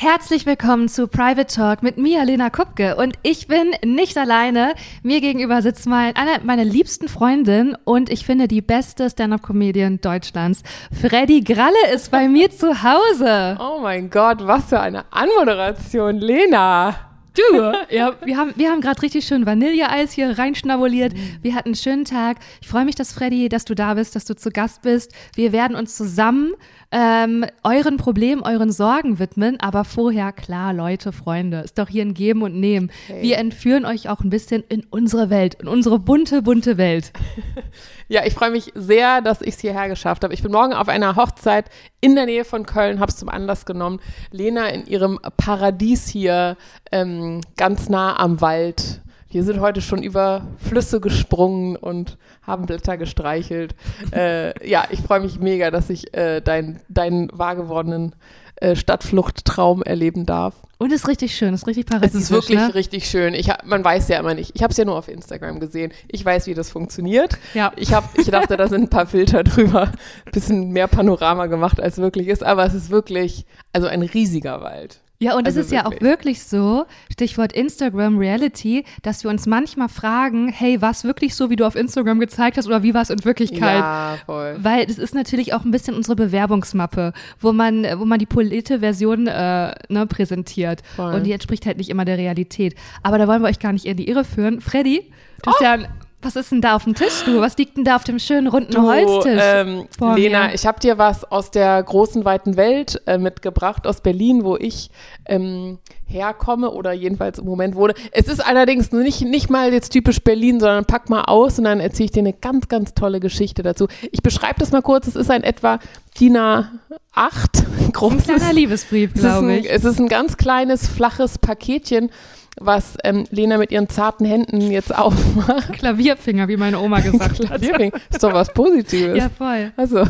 Herzlich willkommen zu Private Talk mit mir, Lena Kupke. Und ich bin nicht alleine. Mir gegenüber sitzt mein, eine meiner liebsten Freundinnen und ich finde die beste Stand-Up-Comedian Deutschlands. Freddy Gralle ist bei mir zu Hause. Oh mein Gott, was für eine Anmoderation, Lena. Du, ja, wir haben, wir haben gerade richtig schön Vanilleeis hier reinschnabuliert. Wir hatten einen schönen Tag. Ich freue mich, dass Freddy, dass du da bist, dass du zu Gast bist. Wir werden uns zusammen ähm, euren Problemen, euren Sorgen widmen. Aber vorher, klar, Leute, Freunde, ist doch hier ein Geben und Nehmen. Hey. Wir entführen euch auch ein bisschen in unsere Welt, in unsere bunte, bunte Welt. Ja, ich freue mich sehr, dass ich es hierher geschafft habe. Ich bin morgen auf einer Hochzeit in der Nähe von Köln, habe es zum Anlass genommen, Lena in ihrem Paradies hier ähm, ganz nah am Wald. Wir sind heute schon über Flüsse gesprungen und haben Blätter gestreichelt. äh, ja, ich freue mich mega, dass ich äh, deinen dein wahr gewordenen äh, Stadtfluchttraum erleben darf. Und ist richtig schön, ist richtig Es paradiesisch. ist wirklich ne? richtig schön. Ich hab, man weiß ja immer nicht. Ich habe es ja nur auf Instagram gesehen. Ich weiß, wie das funktioniert. Ja. Ich, hab, ich dachte, da sind ein paar Filter drüber. Bisschen mehr Panorama gemacht, als wirklich ist. Aber es ist wirklich, also ein riesiger Wald. Ja, und es Also ist ja auch wirklich. wirklich so, Stichwort Instagram Reality, dass wir uns manchmal fragen, hey, war es wirklich so, wie du auf Instagram gezeigt hast oder wie war es in Wirklichkeit? Ja, voll. Weil das ist natürlich auch ein bisschen unsere Bewerbungsmappe, wo man, wo man die polierte Version äh, ne, präsentiert. Voll. Und die entspricht halt nicht immer der Realität. Aber da wollen wir euch gar nicht in die Irre führen. Freddy, du hast ja, ein- was ist denn da auf dem Tisch, du? Was liegt denn da auf dem schönen runden Du, Holztisch? ähm, Lena, mir? ich habe dir was aus der großen, weiten Welt äh, mitgebracht, aus Berlin, wo ich ähm, herkomme oder jedenfalls im Moment wohne. Es ist allerdings nicht, nicht mal jetzt typisch Berlin, sondern pack mal aus und dann erzähle ich dir eine ganz, ganz tolle Geschichte dazu. Ich beschreibe das mal kurz. Es ist ein etwa DIN A8 großes Kleiner Liebesbrief, ein, glaube ich. es ist ein ganz kleines, flaches Paketchen, was ähm, Lena mit ihren zarten Händen jetzt aufmacht. Klavierfinger, wie meine Oma gesagt hat. Klavierring. Ist doch was Positives. Ja, voll. Also.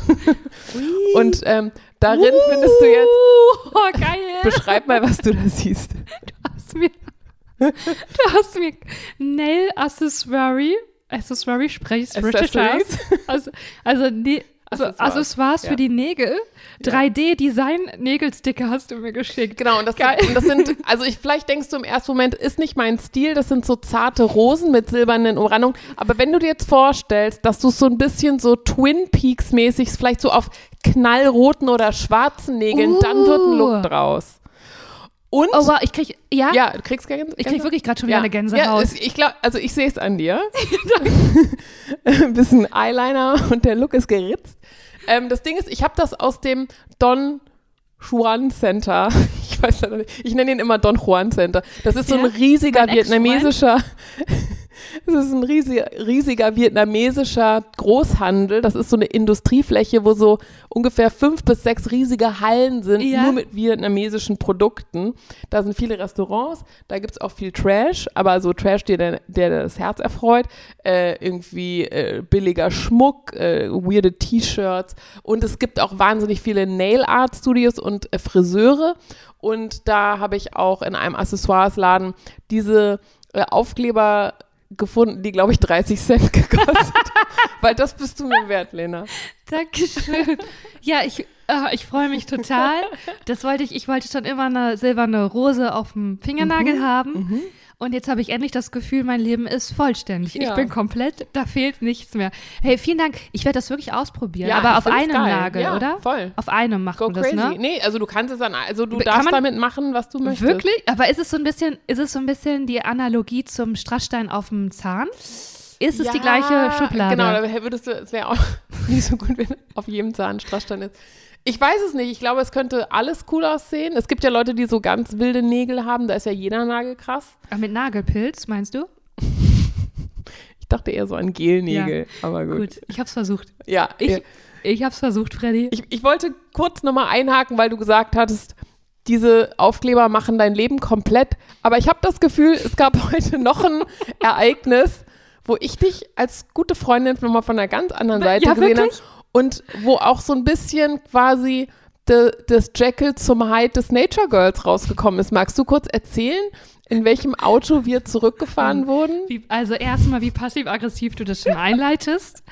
Und ähm, darin findest du jetzt, Oh, geil. beschreib mal, was du da siehst. Du hast mir, du hast mir Nail Accessory, Accessory, spreche ich aus? Accessories? Also, also, ne, also Accessoires, Accessoires ja. für die Nägel. 3D-Design-Nägelsticker hast du mir geschickt. Genau, und das, Geil. und das sind, also ich, vielleicht denkst du im ersten Moment, ist nicht mein Stil, das sind so zarte Rosen mit silbernen Umrandungen, aber wenn du dir jetzt vorstellst, dass du es so ein bisschen so Twin Peaks mäßig, vielleicht so auf knallroten oder schwarzen Nägeln, dann wird ein Uh. Look draus. Und, Oh, wow, ich krieg, ja, ja, du kriegst Gänse, ich krieg wirklich gerade schon wieder eine Ja, Gänsehaut. es, ich glaube, also ich sehe es an dir. Ein bisschen Eyeliner und der Look ist geritzt. Ähm, das Ding ist, ich habe das aus dem Don Juan Center. Ich weiß leider nicht. Ich nenne ihn immer Don Juan Center. Das ist so ein Ja, riesiger vietnamesischer. Das ist ein riesiger, riesiger vietnamesischer Großhandel. Das ist so eine Industriefläche, wo so ungefähr fünf bis sechs riesige Hallen sind, Ja. nur mit vietnamesischen Produkten. Da sind viele Restaurants, da gibt's auch viel Trash, aber so Trash, der, der, das Herz erfreut. Äh, irgendwie äh, billiger Schmuck, äh, weirde T-Shirts. Und es gibt auch wahnsinnig viele Nail-Art-Studios und äh, Friseure. Und da habe ich auch in einem Accessoiresladen diese äh, Aufkleber gefunden, die, glaube ich, 30 Cent gekostet. Weil das bist du mir wert, Lena. Dankeschön. Ja, ich, äh, ich freue mich total. Das wollte ich, ich wollte schon immer eine silberne Rose auf dem Fingernagel Mhm. haben. Und jetzt habe ich endlich das Gefühl, mein Leben ist vollständig. Ich Ja. bin komplett, da fehlt nichts mehr. Hey, vielen Dank. Ich werde das wirklich ausprobieren. Ja, aber ich auf einem geil. Nagel, Ja, oder? voll. Auf einem macht Go man das, crazy. ne? Nee, also du kannst es an, also du Kann darfst damit machen, was du möchtest. Wirklich? Aber ist es so ein bisschen, ist es so ein bisschen die Analogie zum Strassstein auf dem Zahn? Ist es Ja, die gleiche Schublade? Genau, da würdest du, es wäre auch nicht so gut, wenn auf jedem Zahn Strassstein ist. Ich weiß es nicht. Ich glaube, es könnte alles cool aussehen. Es gibt ja Leute, die so ganz wilde Nägel haben. Da ist ja jeder Nagel krass. Ah, mit Nagelpilz, meinst du? Ich dachte eher so an Gelnägel. Aber gut. Gut, ich hab's versucht. Ja, Ich, ja. ich hab's versucht, Freddy. Ich, ich wollte kurz nochmal einhaken, weil du gesagt hattest, diese Aufkleber machen dein Leben komplett. Aber ich habe das Gefühl, es gab heute noch ein Ereignis, wo ich dich als gute Freundin nochmal von einer ganz anderen Seite Ja, gesehen habe. Und wo auch so ein bisschen quasi de, das Jekyll zum Hyde des Nature Girls rausgekommen ist. Magst du kurz erzählen, in welchem Auto wir zurückgefahren wurden? Wie, also erstmal, wie passiv-aggressiv du das schon einleitest.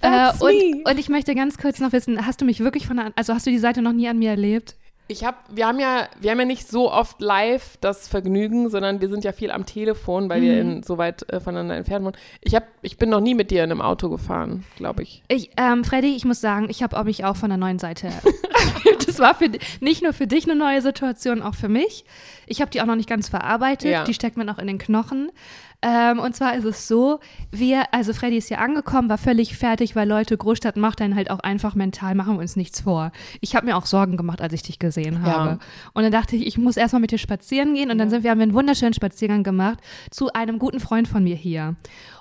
äh, und, und ich möchte ganz kurz noch wissen, hast du mich wirklich von der, also hast du die Seite noch nie an mir erlebt? Ich habe, wir haben ja, wir haben ja nicht so oft live das Vergnügen, sondern wir sind ja viel am Telefon, weil wir in, so weit äh, voneinander entfernt wohnen. Ich habe, ich bin noch nie mit dir in einem Auto gefahren, glaube ich. Ich, ähm, Freddy, ich muss sagen, ich habe mich auch von der neuen Seite. das war für, nicht nur für dich eine neue Situation, auch für mich. Ich habe die auch noch nicht ganz verarbeitet. Ja. Die steckt mir noch in den Knochen. Ähm, und zwar ist es so, wir, also Freddy ist hier angekommen, war völlig fertig, weil Leute, Großstadt macht dann halt auch einfach mental, machen wir uns nichts vor. Ich habe mir auch Sorgen gemacht, als ich dich gesehen Ja. habe. Und dann dachte ich, ich muss erstmal mit dir spazieren gehen. Und dann sind wir, haben wir einen wunderschönen Spaziergang gemacht zu einem guten Freund von mir hier.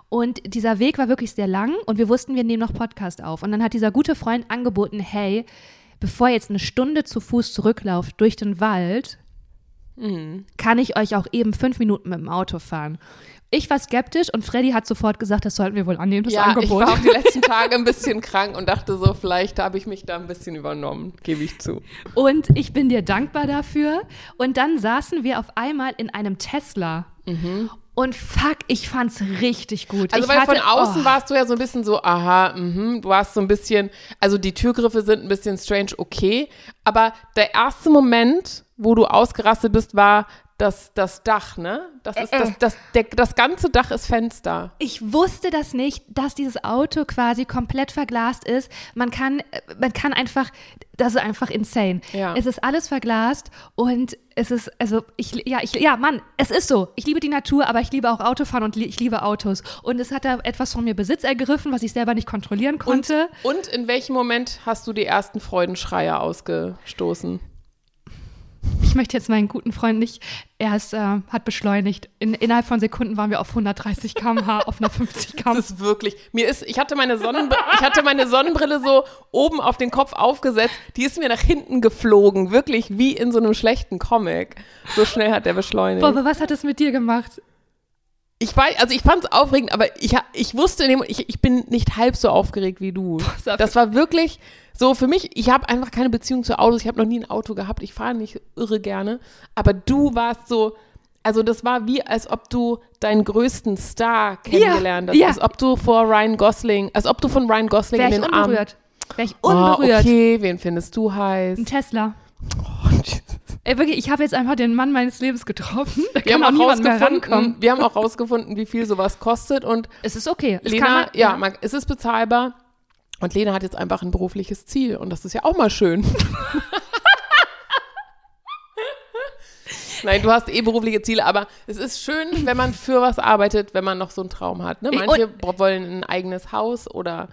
Und dieser Weg war wirklich sehr lang und wir wussten, wir nehmen noch Podcast auf. Und dann hat dieser gute Freund angeboten, hey, bevor ihr jetzt eine Stunde zu Fuß zurücklauft durch den Wald, kann ich euch auch eben fünf Minuten mit dem Auto fahren. Ich war skeptisch und Freddy hat sofort gesagt, das sollten wir wohl annehmen, das ja, ich Angebot. war auch die letzten Tage ein bisschen krank und dachte so, vielleicht habe ich mich da ein bisschen übernommen, gebe ich zu. Und ich bin dir dankbar dafür. Und dann saßen wir auf einmal in einem Tesla. Und fuck, ich fand's richtig gut. Mhm. Also ich weil hatte, von außen oh, warst du ja so ein bisschen so, aha, mhm, du warst so ein bisschen, also die Türgriffe sind ein bisschen strange, okay, aber der erste Moment, wo du ausgerastet bist, war das, das Dach, ne? Das ist Äh, das, das, der, das ganze Dach ist Fenster. Ich wusste das nicht, dass dieses Auto quasi komplett verglast ist. Man kann, äh, man kann einfach, das ist einfach insane. Ja. Es ist alles verglast und es ist, also ich, ja, ich, ja, Mann, es ist so. Ich liebe die Natur, aber ich liebe auch Autofahren und li ich liebe Autos. Und es hat da etwas von mir Besitz ergriffen, was ich selber nicht kontrollieren konnte. Und in welchem Moment hast du die ersten Freudenschreie ausgestoßen? Ich möchte jetzt meinen guten Freund nicht, er ist, äh, hat beschleunigt. In, innerhalb von Sekunden waren wir auf 130 km/h, auf einer 50 km. Das ist wirklich, mir ist, ich hatte meine Sonnenbrille, ich hatte meine Sonnenbrille so oben auf den Kopf aufgesetzt, die ist mir nach hinten geflogen, wirklich wie in so einem schlechten Comic. So schnell hat der beschleunigt. Boah, aber was hat es mit dir gemacht? Ich weiß, also ich fand es aufregend, aber ich, ich wusste, dem, ich, ich bin nicht halb so aufgeregt wie du. Das war wirklich so für mich, ich habe einfach keine Beziehung zu Autos, ich habe noch nie ein Auto gehabt, ich fahre nicht irre gerne, aber du warst so, also das war wie, als ob du deinen größten Star kennengelernt hast, ja. als ob du vor Ryan Gosling, als ob du von Ryan Gosling Wäre in ich den Arm... unberührt. Wäre ich Oh, unberührt. okay, wen findest du heiß? Ein Tesla. Oh, Jesus. Ey, wirklich, ich habe jetzt einfach den Mann meines Lebens getroffen. Da wir kann haben auch rausgefunden, wir haben auch rausgefunden, wie viel sowas kostet und Es ist okay. Es Lena, man, ja, man, es ist bezahlbar. Und Lena hat jetzt einfach ein berufliches Ziel und das ist ja auch mal schön. Nein, du hast eh berufliche Ziele, aber es ist schön, wenn man für was arbeitet, wenn man noch so einen Traum hat. Ne? Manche wollen ein eigenes Haus oder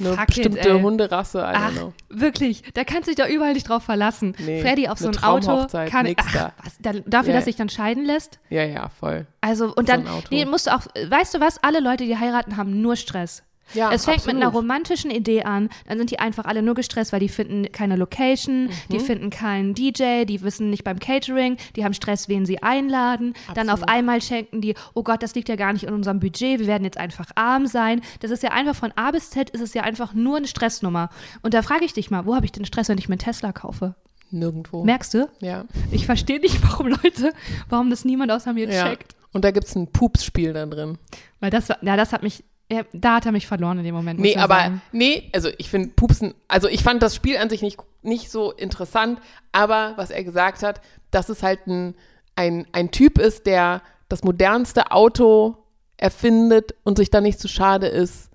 eine Fuck it, bestimmte ey. Hunderasse, I don't Ach, know. wirklich, da kannst du dich doch überall nicht drauf verlassen. Nee, Freddy auf so ein Auto kann nix ach, da. da, dafür, Ja. dass sich dann scheiden lässt. Ja, ja, voll. Also und dann nee, musst du auch, weißt du was? Alle Leute, die heiraten, haben nur Stress. Ja, es fängt absolut. mit einer romantischen Idee an, dann sind die einfach alle nur gestresst, weil die finden keine Location, Mhm. die finden keinen DJ, die wissen nicht beim Catering, die haben Stress, wen sie einladen. Dann auf Absolut. einmal schenken die, oh Gott, das liegt ja gar nicht in unserem Budget, wir werden jetzt einfach arm sein. Das ist ja einfach von A bis Z, ist es ja einfach nur eine Stressnummer. Und da frage ich dich mal, wo habe ich den Stress, wenn ich mir einen Tesla kaufe? Nirgendwo. Merkst du? ja. Ich verstehe nicht, warum Leute, warum das niemand außer mir ja. checkt. Und da gibt es ein Pupsspiel da drin. Weil das ja, das hat mich, ja, da hat er mich verloren in dem Moment. Nee, aber sagen. nee, also ich finde Pupsen, also ich fand das Spiel an sich nicht, nicht so interessant, aber was er gesagt hat, dass es halt ein, ein, ein Typ ist, der das modernste Auto erfindet und sich dann nicht zu schade ist,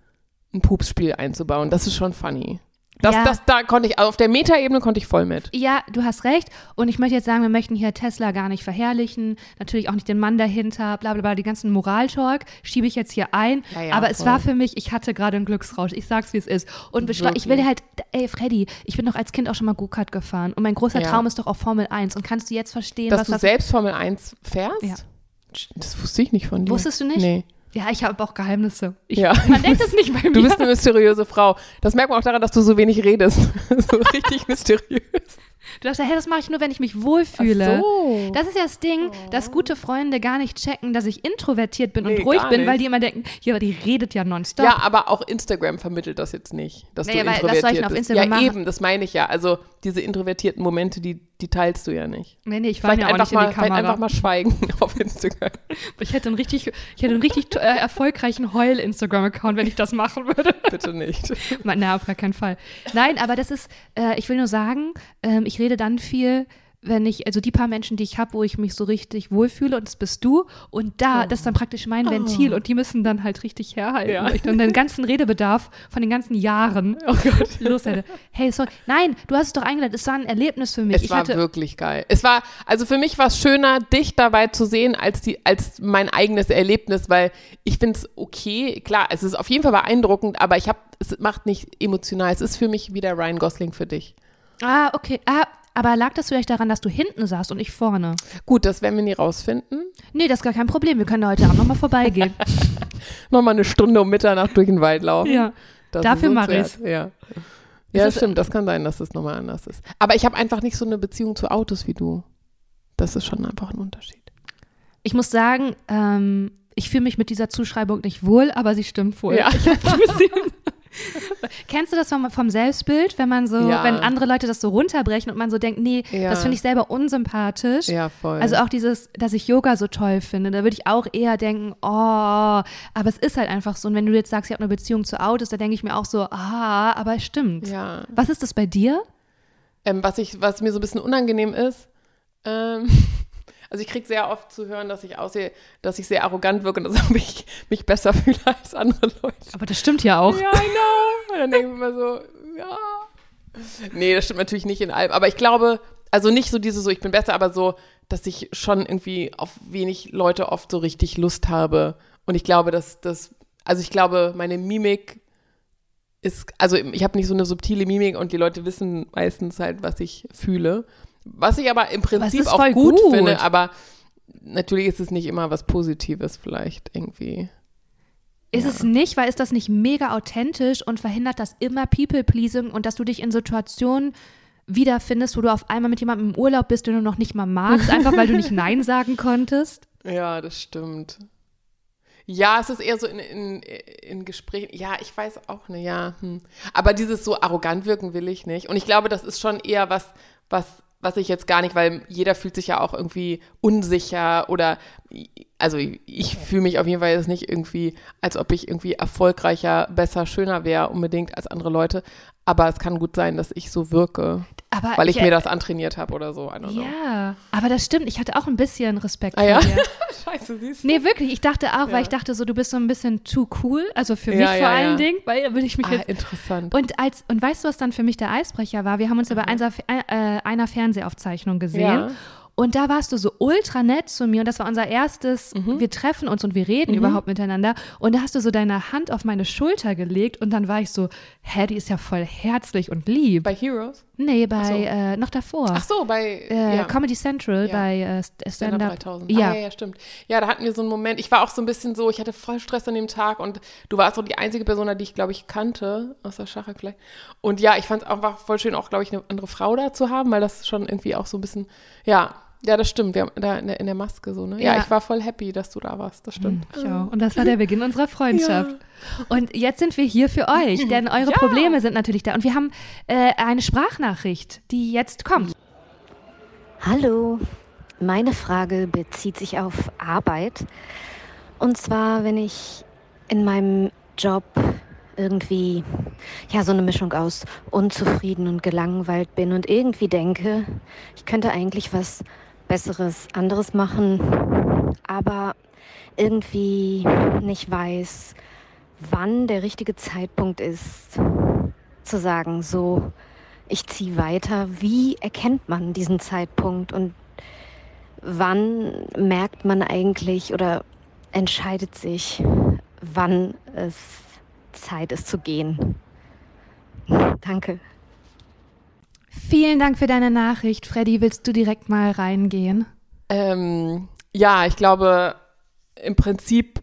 ein Pupsspiel einzubauen. Das ist schon funny. Das, Ja. das, da konnte ich, auf der Metaebene konnte ich voll mit. Ja, du hast recht. Und ich möchte jetzt sagen, wir möchten hier Tesla gar nicht verherrlichen. Natürlich auch nicht den Mann dahinter, bla bla bla. Die ganzen Moraltalk schiebe ich jetzt hier ein. Ja, ja, Aber es voll. war für mich, ich hatte gerade einen Glücksrausch. Ich sag's, wie es ist. Und ich will halt, ey Freddy, ich bin doch als Kind auch schon mal Go-Kart gefahren. Und mein großer. Traum ist doch auch Formel 1. Und kannst du jetzt verstehen, Dass was du das selbst Formel 1 fährst? Ja. Das wusste ich nicht von dir. Wusstest du nicht? Nee. Ja, ich habe auch Geheimnisse. Ich, Ja. Man denkt es nicht bei mir. Du bist eine mysteriöse Frau. Das merkt man auch daran, dass du so wenig redest. so richtig mysteriös. Du dachtest, hey, das mache ich nur, wenn ich mich wohlfühle. Ach so. Oh. Das ist ja das Ding, dass gute Freunde gar nicht checken, dass ich introvertiert bin Nee, und ruhig bin, weil die immer denken, ja, aber die redet ja nonstop. Ja, aber auch Instagram vermittelt das jetzt nicht, dass Naja, du weil- was soll ich introvertiert auf bist. Instagram ja, machen? eben, das meine ich ja. Also diese introvertierten Momente, die, die teilst du ja nicht. Nee, nee, ich war Vielleicht, ja auch einfach nicht in mal, die vielleicht Kamera. einfach mal schweigen auf Instagram. Ich hätte einen richtig, ich hätte einen richtig äh, erfolgreichen Heul-Instagram-Account, wenn ich das machen würde. Bitte nicht. Na, auf gar keinen Fall. Nein, aber das ist, äh, ich will nur sagen, ähm, ich rede dann viel, wenn ich, also die paar Menschen, die ich habe, wo ich mich so richtig wohlfühle und das bist du und da, das ist dann praktisch mein Ventil und die müssen dann halt richtig herhalten. Ja. dann den ganzen Redebedarf von den ganzen Jahren Oh Gott. los hätte. Hey, sorry, nein, du hast es doch eingeladen, es war ein Erlebnis für mich. Es ich war hatte, wirklich geil. Es war, also für mich war es schöner, dich dabei zu sehen, als, die, als mein eigenes Erlebnis, weil ich finde es okay. Klar, es ist auf jeden Fall beeindruckend, aber ich habe, es macht nicht emotional. Es ist für mich wie der Ryan Gosling für dich. ah, okay, ah, aber lag das vielleicht daran, dass du hinten saßt und ich vorne? Gut, das werden wir nie rausfinden. Nee, das ist gar kein Problem. Wir können da heute Abend nochmal vorbeigehen. Nochmal eine Stunde um Mitternacht durch den Wald laufen. ja. Das Dafür ist mach uns wert. Ja. Ja, ist- stimmt. Das kann sein, dass es nochmal anders ist. Aber ich habe einfach nicht so eine Beziehung zu Autos wie du. Das ist schon einfach ein Unterschied. Ich muss sagen, ähm, ich fühle mich mit dieser Zuschreibung nicht wohl, aber sie stimmt wohl. Ja. Ich hab ein bisschen Kennst du das vom, vom Selbstbild, wenn man so, Ja. wenn andere Leute das so runterbrechen und man so denkt, nee, Ja. das finde ich selber unsympathisch. Ja, voll. Also auch dieses, dass ich Yoga so toll finde, da würde ich auch eher denken, oh, aber es ist halt einfach so. Und wenn du jetzt sagst, ich habe eine Beziehung zu Autos, da denke ich mir auch so, ah, aber es stimmt. ja. Was ist das bei dir? Ähm, was, ich, was mir so ein bisschen unangenehm ist, ähm, also ich kriege sehr oft zu hören, dass ich aussehe, dass ich sehr arrogant wirke und dass ich mich, besser fühle als andere Leute. Aber das stimmt ja auch. Ja, I know. Und dann denke ich mir immer so, ja. Nee, das stimmt natürlich nicht in allem. Aber ich glaube, also nicht so diese so, ich bin besser, aber so, dass ich schon irgendwie auf wenig Leute oft so richtig Lust habe. Und ich glaube, dass das, also ich glaube, meine Mimik ist, also ich habe nicht so eine subtile Mimik und die Leute wissen meistens halt, was ich fühle. Was ich aber im Prinzip auch gut, gut. finde, aber natürlich ist es nicht immer was Positives vielleicht irgendwie. Ist Ja. es nicht, weil ist das nicht mega authentisch und verhindert das immer People-Pleasing und dass du dich in Situationen wiederfindest, wo du auf einmal mit jemandem im Urlaub bist, den du noch nicht mal magst, einfach weil du nicht Nein sagen konntest? Ja, das stimmt. Ja, es ist eher so in, in, in Gesprächen. Ja, ich weiß auch nicht, ja. Hm. Aber dieses so arrogant wirken will ich nicht. Und ich glaube, das ist schon eher was, was, was ich jetzt gar nicht, weil jeder fühlt sich ja auch irgendwie unsicher oder, also ich fühle mich auf jeden Fall jetzt nicht irgendwie, als ob ich irgendwie erfolgreicher, besser, schöner wäre unbedingt als andere Leute. Aber es kann gut sein, dass ich so wirke, Aber weil ich ja, mir das antrainiert habe oder so. Ja, aber das stimmt. Ich hatte auch ein bisschen Respekt Ah, ja? vor dir. Scheiße, siehst du? Nee, wirklich. Ich dachte auch, Ja. weil ich dachte so, du bist so ein bisschen too cool. Also für Ja, mich ja, vor allen ja. Dingen, weil da will ich mich Ah, jetzt interessant. Und als und weißt du, was dann für mich der Eisbrecher war? Wir haben uns ja bei einer, äh, einer Fernsehaufzeichnung gesehen. Und da warst du so ultra nett zu mir und das war unser erstes, Mhm. wir treffen uns und wir reden überhaupt miteinander. Und da hast du so deine Hand auf meine Schulter gelegt und dann war ich so, hä, die ist ja voll herzlich und lieb. Bei Heroes? nee, bei, so. äh, noch davor. Ach so, bei äh, ja. Comedy Central Ja. bei äh, St- Stand-Up Stand-Up. 3000. Ja. Ah, ja, ja, stimmt. Ja, da hatten wir so einen Moment. Ich war auch so ein bisschen so, ich hatte voll Stress an dem Tag und du warst so die einzige Person, die ich, glaube ich, kannte, außer Schachak vielleicht. Und ja, ich fand es einfach voll schön, auch, glaube ich, eine andere Frau da zu haben, weil das schon irgendwie auch so ein bisschen, ja, ja, das stimmt. Wir haben da in der, in der Maske so, ne? Ja. Ja. ich war voll happy, dass du da warst. Das stimmt. Ich auch. Und das war der Beginn unserer Freundschaft. Und jetzt sind wir hier für euch, denn eure Ja. Probleme sind natürlich da. Und wir haben äh, eine Sprachnachricht, die jetzt kommt. Hallo, meine Frage bezieht sich auf Arbeit. Und zwar, wenn ich in meinem Job irgendwie, ja, so eine Mischung aus unzufrieden und gelangweilt bin und irgendwie denke, ich könnte eigentlich was Besseres, anderes machen, aber irgendwie nicht weiß, wann der richtige Zeitpunkt ist, zu sagen, so, ich ziehe weiter. Wie erkennt man diesen Zeitpunkt und wann merkt man eigentlich oder entscheidet sich, wann es Zeit ist zu gehen? Danke. Vielen Dank für deine Nachricht. Freddy, willst du direkt mal reingehen? Ähm, ja, ich glaube, im Prinzip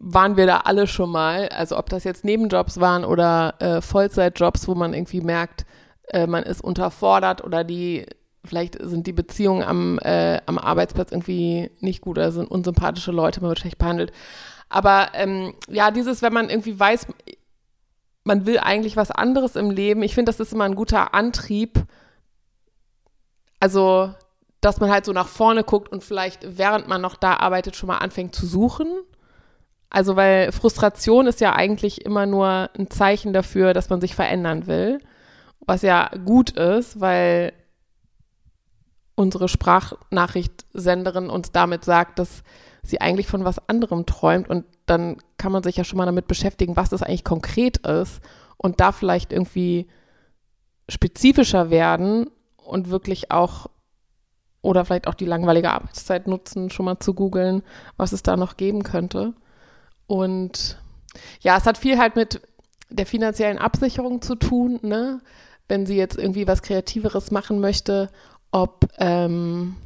waren wir da alle schon mal. Also ob das jetzt Nebenjobs waren oder äh, Vollzeitjobs, wo man irgendwie merkt, äh, man ist unterfordert oder die vielleicht sind die Beziehungen am, äh, am Arbeitsplatz irgendwie nicht gut oder sind unsympathische Leute, man wird schlecht behandelt. Aber ähm, ja, dieses, wenn man irgendwie weiß, man will eigentlich was anderes im Leben, ich finde, das ist immer ein guter Antrieb. Also, dass man halt so nach vorne guckt und vielleicht, während man noch da arbeitet, schon mal anfängt zu suchen. Also, weil Frustration ist ja eigentlich immer nur ein Zeichen dafür, dass man sich verändern will. Was ja gut ist, weil unsere Sprachnachrichtsenderin uns damit sagt, dass sie eigentlich von was anderem träumt und dann kann man sich ja schon mal damit beschäftigen, was das eigentlich konkret ist und da vielleicht irgendwie spezifischer werden und wirklich auch oder vielleicht auch die langweilige Arbeitszeit nutzen, schon mal zu googeln, was es da noch geben könnte. Und ja, es hat viel halt mit der finanziellen Absicherung zu tun, ne? Wenn sie jetzt irgendwie was Kreativeres machen möchte, ob ähm,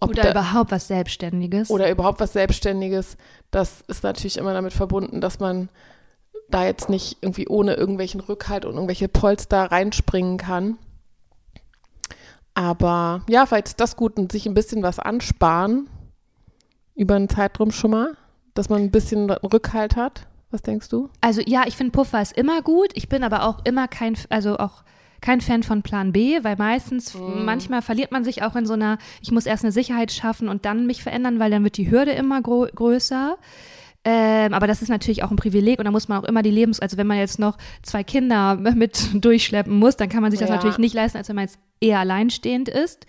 ob oder da, überhaupt was Selbstständiges. Oder überhaupt was Selbstständiges. Das ist natürlich immer damit verbunden, dass man da jetzt nicht irgendwie ohne irgendwelchen Rückhalt und irgendwelche Polster reinspringen kann. Aber ja, vielleicht ist das gut und sich ein bisschen was ansparen über einen Zeitraum schon mal, dass man ein bisschen Rückhalt hat. Was denkst du? Also ja, ich finde Puffer ist immer gut. Ich bin aber auch immer kein, also auch kein Fan von Plan B, weil meistens, mm. manchmal verliert man sich auch in so einer, ich muss erst eine Sicherheit schaffen und dann mich verändern, weil dann wird die Hürde immer größer. Ähm, aber das ist natürlich auch ein Privileg und da muss man auch immer die Lebens-, also wenn man jetzt noch zwei Kinder mit durchschleppen muss, dann kann man sich das ja. natürlich nicht leisten, als wenn man jetzt eher alleinstehend ist.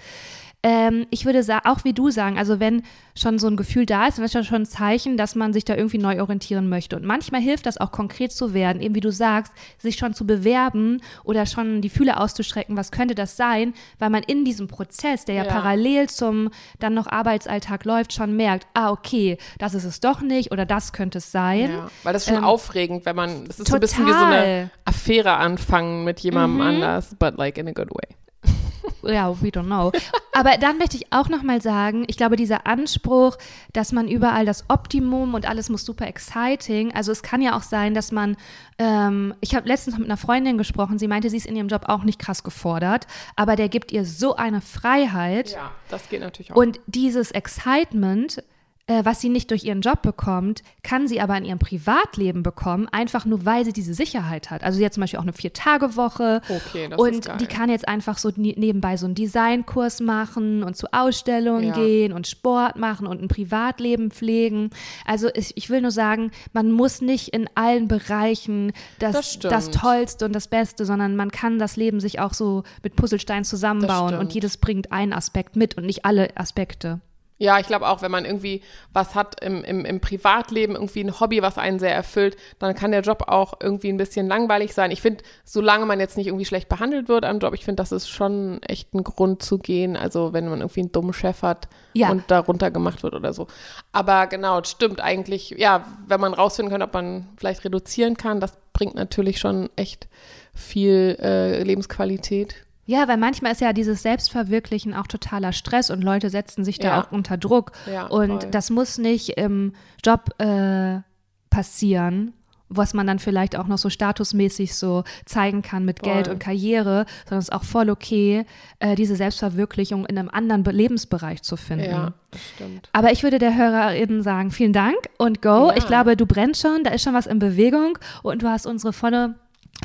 Ähm, ich würde auch wie du sagen, also wenn schon so ein Gefühl da ist, dann ist das schon ein Zeichen, dass man sich da irgendwie neu orientieren möchte. Und manchmal hilft das auch konkret zu werden, eben wie du sagst, sich schon zu bewerben oder schon die Fühle auszustrecken, was könnte das sein, weil man in diesem Prozess, der ja, ja. parallel zum dann noch Arbeitsalltag läuft, schon merkt, ah, okay, das ist es doch nicht oder das könnte es sein. Ja, weil das ist schon ähm, aufregend, wenn man, es ist total. so ein bisschen wie so eine Affäre anfangen mit jemandem mhm. anders, but like in a good way ja, we don't know. Aber dann möchte ich auch nochmal sagen, ich glaube, dieser Anspruch, dass man überall das Optimum und alles muss super exciting, also es kann ja auch sein, dass man, ähm, ich habe letztens mit einer Freundin gesprochen, sie meinte, sie ist in ihrem Job auch nicht krass gefordert, aber der gibt ihr so eine Freiheit. Ja, das geht natürlich auch. Und dieses Excitement, äh, was sie nicht durch ihren Job bekommt, kann sie aber in ihrem Privatleben bekommen, einfach nur weil sie diese Sicherheit hat. Also sie hat zum Beispiel auch eine Vier-Tage-Woche okay, und die kann jetzt einfach so nebenbei so einen Designkurs machen und zu Ausstellungen ja. gehen und Sport machen und ein Privatleben pflegen. Also ich, ich, will nur sagen, man muss nicht in allen Bereichen das, das, das Tollste und das Beste, sondern man kann das Leben sich auch so mit Puzzlesteinen zusammenbauen und jedes bringt einen Aspekt mit und nicht alle Aspekte. Ja, ich glaube auch, wenn man irgendwie was hat im, im, im Privatleben, irgendwie ein Hobby, was einen sehr erfüllt, dann kann der Job auch irgendwie ein bisschen langweilig sein. Ich finde, solange man jetzt nicht irgendwie schlecht behandelt wird am Job, ich finde, das ist schon echt ein Grund zu gehen. Also wenn man irgendwie einen dummen Chef hat ja. und darunter gemacht wird oder so. Aber genau, es stimmt eigentlich, ja, wenn man rausfinden kann, ob man vielleicht reduzieren kann, das bringt natürlich schon echt viel äh, Lebensqualität. Ja, weil manchmal ist ja dieses Selbstverwirklichen auch totaler Stress und Leute setzen sich da ja. auch unter Druck. Ja, und voll. das muss nicht im Job äh, passieren, was man dann vielleicht auch noch so statusmäßig so zeigen kann mit voll. Geld und Karriere, sondern es ist auch voll okay, äh, diese Selbstverwirklichung in einem anderen Be Lebensbereich zu finden. Ja, stimmt. Aber ich würde der Hörerin sagen, vielen Dank und go. Ja. Ich glaube, du brennst schon, da ist schon was in Bewegung und du hast unsere volle,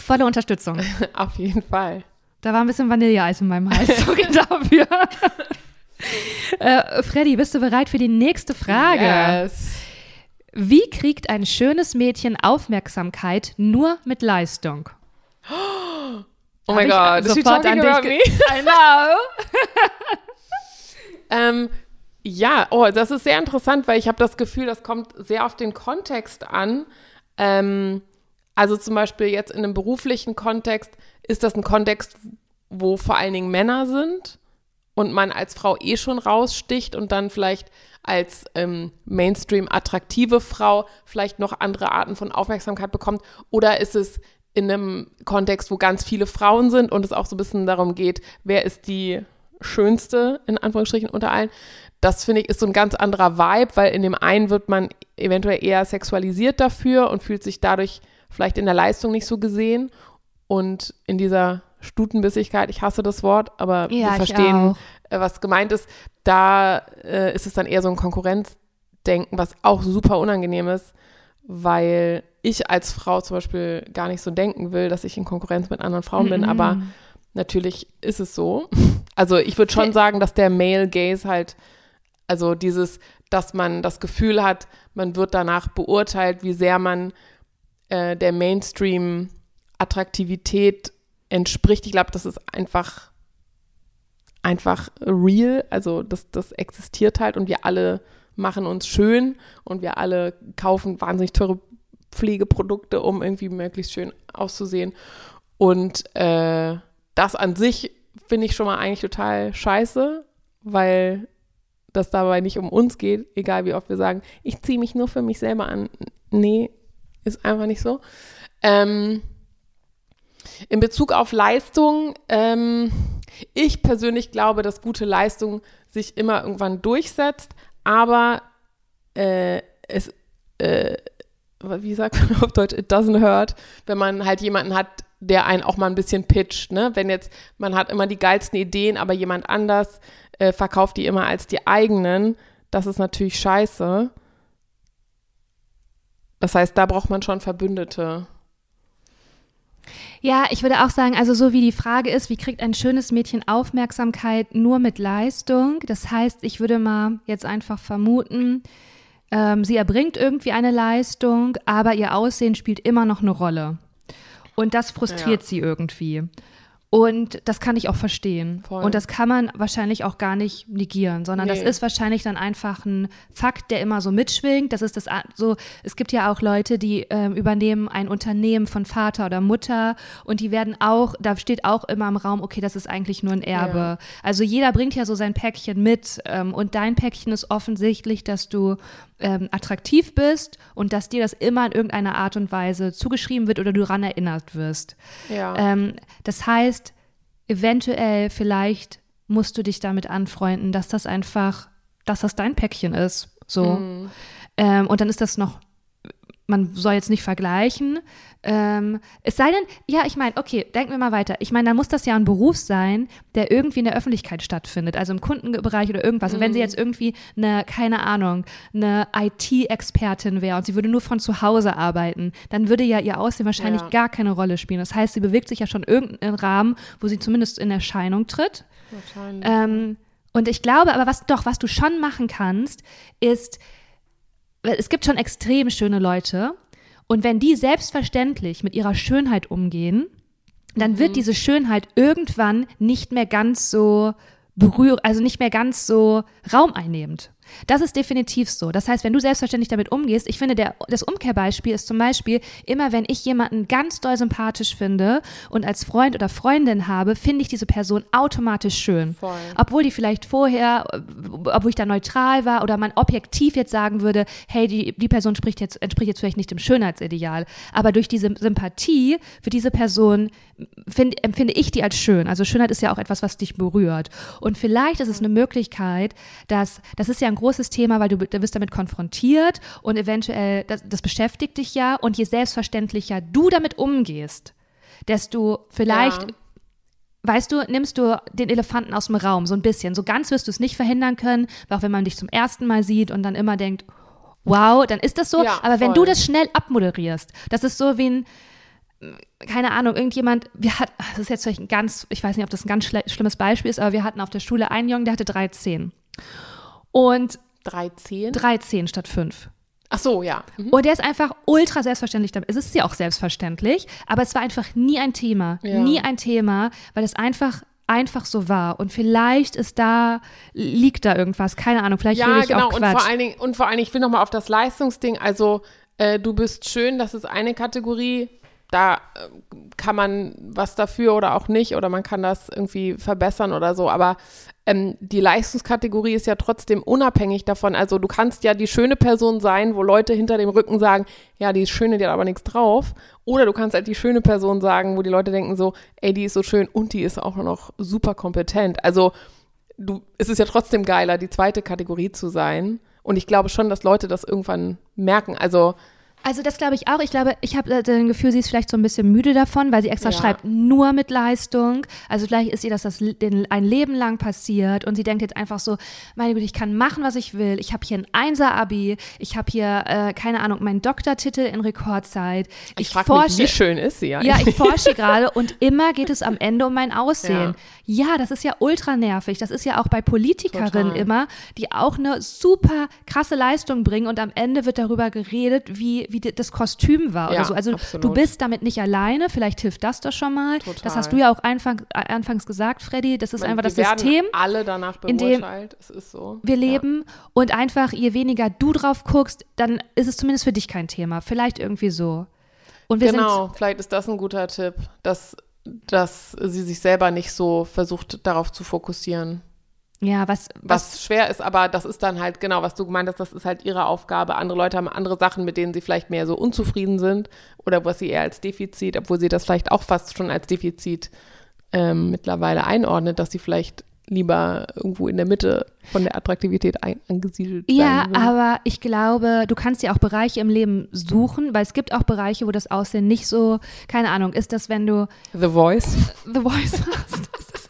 volle Unterstützung. Auf jeden Fall. Da war ein bisschen Vanilleeis in meinem Hals. Sorry dafür. äh, Freddy, bist du bereit für die nächste Frage? Yes. Wie kriegt ein schönes Mädchen Aufmerksamkeit nur mit Leistung? Oh mein Gott, is she talking about me? I know. ähm, ja, oh, das ist sehr interessant, weil ich habe das Gefühl, das kommt sehr auf den Kontext an. Ähm, also zum Beispiel jetzt in einem beruflichen Kontext ist das ein Kontext, wo vor allen Dingen Männer sind und man als Frau eh schon raussticht und dann vielleicht als ähm, Mainstream attraktive Frau vielleicht noch andere Arten von Aufmerksamkeit bekommt? Oder ist es in einem Kontext, wo ganz viele Frauen sind und es auch so ein bisschen darum geht, wer ist die schönste, in Anführungsstrichen, unter allen? Das finde ich ist so ein ganz anderer Vibe, weil in dem einen wird man eventuell eher sexualisiert dafür und fühlt sich dadurch vielleicht in der Leistung nicht so gesehen. Und in dieser Stutenbissigkeit, ich hasse das Wort, aber Ja, wir verstehen, äh, was gemeint ist. Da äh, ist es dann eher so ein Konkurrenzdenken, was auch super unangenehm ist, weil ich als Frau zum Beispiel gar nicht so denken will, dass ich in Konkurrenz mit anderen Frauen bin, Mhm. aber natürlich ist es so. Also ich würde schon sagen, dass der Male Gaze halt, also dieses, dass man das Gefühl hat, man wird danach beurteilt, wie sehr man äh, der Mainstream-Attraktivität entspricht. Ich glaube, das ist einfach, einfach real. Also das, das existiert halt und wir alle machen uns schön und wir alle kaufen wahnsinnig teure Pflegeprodukte, um irgendwie möglichst schön auszusehen. Und äh, das an sich finde ich schon mal eigentlich total scheiße, weil das dabei nicht um uns geht, egal wie oft wir sagen, ich ziehe mich nur für mich selber an. Nee, ist einfach nicht so. Ähm, in Bezug auf Leistung, ähm, ich persönlich glaube, dass gute Leistung sich immer irgendwann durchsetzt, aber äh, es, äh, wie sagt man auf Deutsch, it doesn't hurt, wenn man halt jemanden hat, der einen auch mal ein bisschen pitcht, ne? Wenn jetzt, man hat immer die geilsten Ideen, aber jemand anders äh, verkauft die immer als die eigenen, das ist natürlich scheiße. Das heißt, da braucht man schon Verbündete. Ja, ich würde auch sagen, also so wie die Frage ist, wie kriegt ein schönes Mädchen Aufmerksamkeit nur mit Leistung? Das heißt, ich würde mal jetzt einfach vermuten, ähm, sie erbringt irgendwie eine Leistung, aber ihr Aussehen spielt immer noch eine Rolle. Und das frustriert Ja. sie irgendwie. Und das kann ich auch verstehen. Voll. Und das kann man wahrscheinlich auch gar nicht negieren, sondern das Nee. ist wahrscheinlich dann einfach ein Fakt, der immer so mitschwingt. Das ist das so. Es gibt ja auch Leute, die ähm, übernehmen ein Unternehmen von Vater oder Mutter und die werden auch, da steht auch immer im Raum, okay, das ist eigentlich nur ein Erbe. Ja. Also jeder bringt ja so sein Päckchen mit ähm, und dein Päckchen ist offensichtlich, dass du ähm, attraktiv bist und dass dir das immer in irgendeiner Art und Weise zugeschrieben wird oder du daran erinnert wirst. Ja. Ähm, das heißt, eventuell, vielleicht musst du dich damit anfreunden, dass das einfach, dass das dein Päckchen ist. So. Mhm. Ähm, und dann ist das noch, man soll jetzt nicht vergleichen. Ähm, es sei denn, ja, ich meine, okay, denken wir mal weiter. Ich meine, dann muss das ja ein Beruf sein, der irgendwie in der Öffentlichkeit stattfindet, also im Kundenbereich oder irgendwas. Und wenn sie jetzt irgendwie eine, keine Ahnung, eine IT-Expertin wäre und sie würde nur von zu Hause arbeiten, dann würde ja ihr Aussehen wahrscheinlich Ja. gar keine Rolle spielen. Das heißt, sie bewegt sich ja schon in irgendeinen Rahmen, wo sie zumindest in Erscheinung tritt. Wahrscheinlich. Ähm, und ich glaube aber, was doch, was du schon machen kannst, ist, es gibt schon extrem schöne Leute. Und wenn die selbstverständlich mit ihrer Schönheit umgehen, dann wird diese Schönheit irgendwann nicht mehr ganz so berühr, also nicht mehr ganz so raumeinnehmend. Das ist definitiv so. Das heißt, wenn du selbstverständlich damit umgehst, ich finde, der, das Umkehrbeispiel ist zum Beispiel, immer wenn ich jemanden ganz doll sympathisch finde und als Freund oder Freundin habe, finde ich diese Person automatisch schön. Voll. Obwohl die vielleicht vorher, obwohl ich da neutral war oder man objektiv jetzt sagen würde, hey, die, die Person spricht jetzt, entspricht jetzt vielleicht nicht dem Schönheitsideal. Aber durch diese Sympathie für diese Person find, empfinde ich die als schön. Also Schönheit ist ja auch etwas, was dich berührt. Und vielleicht ist es eine Möglichkeit, dass, das ist ja ein großes Thema, weil du, du wirst damit konfrontiert und eventuell, das, das beschäftigt dich ja. Und je selbstverständlicher du damit umgehst, desto vielleicht Ja. weißt du, nimmst du den Elefanten aus dem Raum, so ein bisschen. So ganz wirst du es nicht verhindern können, auch wenn man dich zum ersten Mal sieht und dann immer denkt, wow, dann ist das so. Ja, Aber wenn voll. du das schnell abmoderierst, das ist so wie ein, keine Ahnung, irgendjemand, wir hatten, das ist jetzt vielleicht ein ganz, ich weiß nicht, ob das ein ganz schlimmes Beispiel ist, aber wir hatten auf der Schule einen Jungen, der hatte 13. Und 13? 13 statt 5. Ach so, ja. Mhm. Und der ist einfach ultra selbstverständlich. Es ist ja auch selbstverständlich, aber es war einfach nie ein Thema. Ja. Nie ein Thema, weil es einfach einfach so war. Und vielleicht ist da, liegt da irgendwas, keine Ahnung, vielleicht Ja, ich genau. auch Und Quatsch. vor, allen Dingen, und vor allen Dingen, ich will nochmal auf das Leistungsding. Also, äh, du bist schön, das ist eine Kategorie. Da äh, kann man was dafür oder auch nicht. Oder man kann das irgendwie verbessern oder so. Aber ähm, die Leistungskategorie ist ja trotzdem unabhängig davon. Also, du kannst ja die schöne Person sein, wo Leute hinter dem Rücken sagen, ja, die ist schöne, die hat aber nichts drauf. Oder du kannst halt die schöne Person sagen, wo die Leute denken so, ey, die ist so schön und die ist auch noch super kompetent. Also, du, es ist ja trotzdem geiler, die zweite Kategorie zu sein. Und ich glaube schon, dass Leute das irgendwann merken. Also Also das glaube ich auch. Ich glaube, ich habe äh, das Gefühl, sie ist vielleicht so ein bisschen müde davon, weil sie extra Ja. schreibt, nur mit Leistung. Also vielleicht ist ihr das, das den, ein Leben lang passiert und sie denkt jetzt einfach so, meine Güte, ich kann machen, was ich will. Ich habe hier ein Einser-Abi, ich habe hier, äh, keine Ahnung, meinen Doktortitel in Rekordzeit. Ich, frage mich, wie schön ist sie Ja, eigentlich? ich forsche gerade und immer geht es am Ende um mein Aussehen. Ja. das ist ja ultra nervig. Das ist ja auch bei Politikerinnen Total. immer, die auch eine super krasse Leistung bringen und am Ende wird darüber geredet, wie, wie das Kostüm war Ja, oder so. Also absolut. du bist damit nicht alleine, vielleicht hilft das doch schon mal. Das Total. hast du ja auch einfach, äh, anfangs gesagt, Freddy. Das ist Man- einfach das System alle danach in dem beurteilt. es ist so. wir leben und einfach, je weniger du drauf guckst, dann ist es zumindest für dich kein Thema. Vielleicht irgendwie so. Und wir genau, vielleicht ist das ein guter Tipp, dass, dass sie sich selber nicht so versucht, darauf zu fokussieren. Ja, was, was, Was schwer ist, aber das ist dann halt, genau, was du gemeint hast, das ist halt ihre Aufgabe. Andere Leute haben andere Sachen, mit denen sie vielleicht mehr so unzufrieden sind oder was sie eher als Defizit, obwohl sie das vielleicht auch fast schon als Defizit ähm, mittlerweile einordnet, dass sie vielleicht lieber irgendwo in der Mitte von der Attraktivität ein, angesiedelt Ja, sein will. aber ich glaube, du kannst ja auch Bereiche im Leben suchen, weil es gibt auch Bereiche, wo das Aussehen nicht so, keine Ahnung, ist das, wenn du The Voice. The Voice machst?